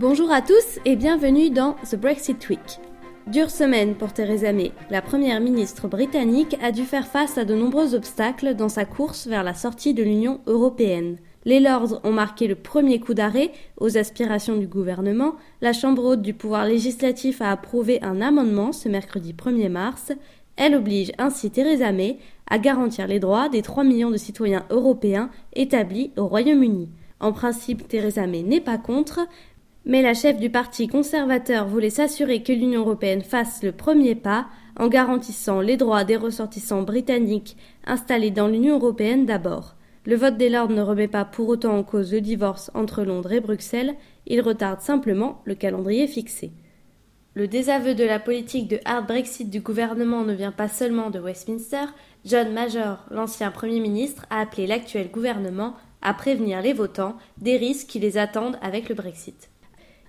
Bonjour à tous et bienvenue dans The Brexit Week. Dure semaine pour Theresa May. La première ministre britannique a dû faire face à de nombreux obstacles dans sa course vers la sortie de l'Union européenne. Les Lords ont marqué le premier coup d'arrêt aux aspirations du gouvernement. La Chambre haute du pouvoir législatif a approuvé un amendement ce mercredi 1er mars. Elle oblige ainsi Theresa May à garantir les droits des 3 millions de citoyens européens établis au Royaume-Uni. En principe, Theresa May n'est pas contre, mais la chef du parti conservateur voulait s'assurer que l'Union européenne fasse le premier pas en garantissant les droits des ressortissants britanniques installés dans l'Union européenne d'abord. Le vote des Lords ne remet pas pour autant en cause le divorce entre Londres et Bruxelles, il retarde simplement le calendrier fixé. Le désaveu de la politique de hard Brexit du gouvernement ne vient pas seulement de Westminster, John Major, l'ancien Premier ministre, a appelé l'actuel gouvernement à prévenir les votants des risques qui les attendent avec le Brexit.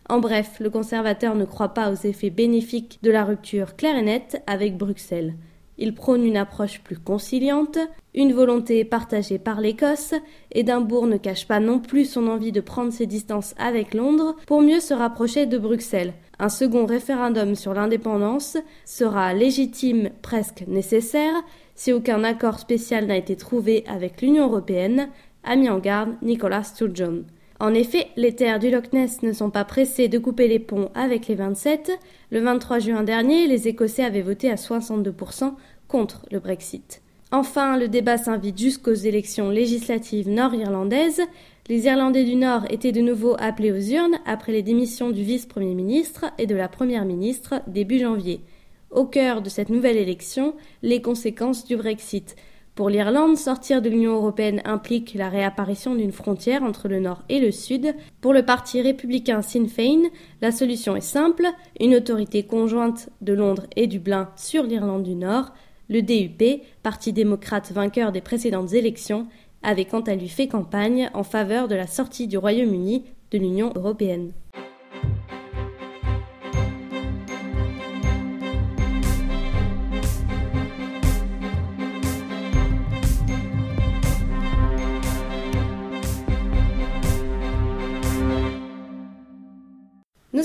En bref, le conservateur ne croit pas aux effets bénéfiques de la rupture claire et nette avec Bruxelles. Il prône une approche plus conciliante, une volonté partagée par l'Écosse, Édimbourg ne cache pas non plus son envie de prendre ses distances avec Londres pour mieux se rapprocher de Bruxelles. Un second référendum sur l'indépendance sera légitime, presque nécessaire, si aucun accord spécial n'a été trouvé avec l'Union européenne, a mis en garde Nicolas Sturgeon. En effet, les terres du Loch Ness ne sont pas pressées de couper les ponts avec les 27. Le 23 juin dernier, les Écossais avaient voté à 62% contre le Brexit. Enfin, le débat s'invite jusqu'aux élections législatives nord-irlandaises. Les Irlandais du Nord étaient de nouveau appelés aux urnes après les démissions du vice-premier ministre et de la première ministre début janvier. Au cœur de cette nouvelle élection, les conséquences du Brexit. Pour l'Irlande, sortir de l'Union européenne implique la réapparition d'une frontière entre le Nord et le Sud. Pour le parti républicain Sinn Féin, la solution est simple, une autorité conjointe de Londres et Dublin sur l'Irlande du Nord. Le DUP, parti démocrate vainqueur des précédentes élections, avait quant à lui fait campagne en faveur de la sortie du Royaume-Uni de l'Union européenne.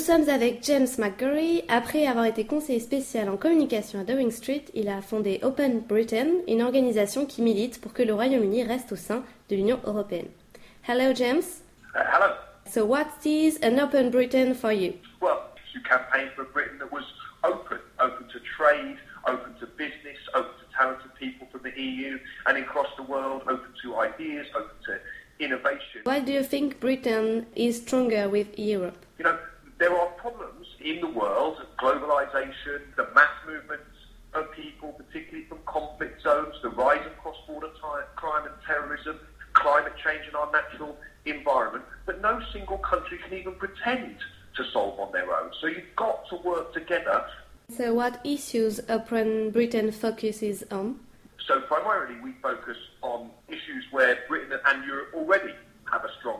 Sommes avec James McGurry. Après avoir été conseiller spécial en communication à Downing Street, il a fondé Open Britain, une organisation qui milite pour que le Royaume-Uni reste au sein de l'Union européenne. Hello, James. Uh, hello. So, what is an Open Britain for you? Well, you campaigned for a Britain that was open, open to trade, open to business, open to talented people from the EU and across the world, open to ideas, open to innovation. Why do you think Britain is stronger with Europe? Problems in the world, globalization, the mass movements of people, particularly from conflict zones, the rise of cross-border crime and terrorism, climate change in our natural environment, but no single country can even pretend to solve on their own. So you've got to work together. So what issues Open Britain focuses on? So primarily we focus on issues where Britain and Europe already have a strong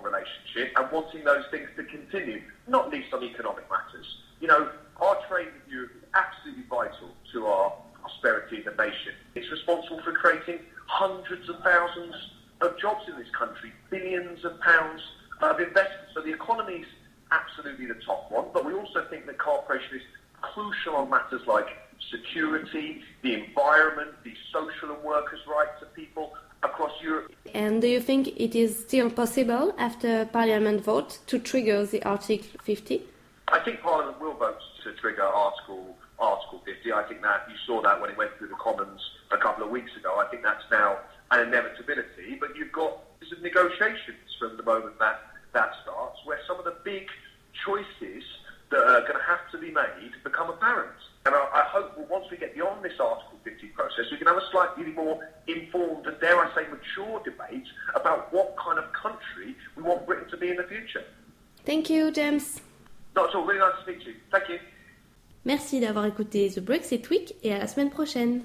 relationship and wanting those things to continue, not least on economic matters. You know, our trade with Europe is absolutely vital to our prosperity as a nation. It's responsible for creating hundreds of thousands of jobs in this country, billions of pounds of investment. So the economy is absolutely the top one, but we also think that cooperation is crucial on matters like security, the environment, the social and workers' rights of people, across Europe. And do you think it is still possible after Parliament vote to trigger the Article 50? I think Parliament will vote to trigger Article Article 50. I think that you saw that when it went through the Commons a couple of weeks ago. I think that's now an inevitability. But you've got some negotiations from the moment that that starts, where some of the big choices that are going to have to be made become apparent. And I, I hope well, once we get beyond this Article 50 process, we can have a slightly more informed and, dare I say, mature debate about what kind of country we want Britain to be in the future. Thank you, James. Not at all. Really nice to speak to you. Thank you. Merci d'avoir écouté The Brexit Week et à la semaine prochaine.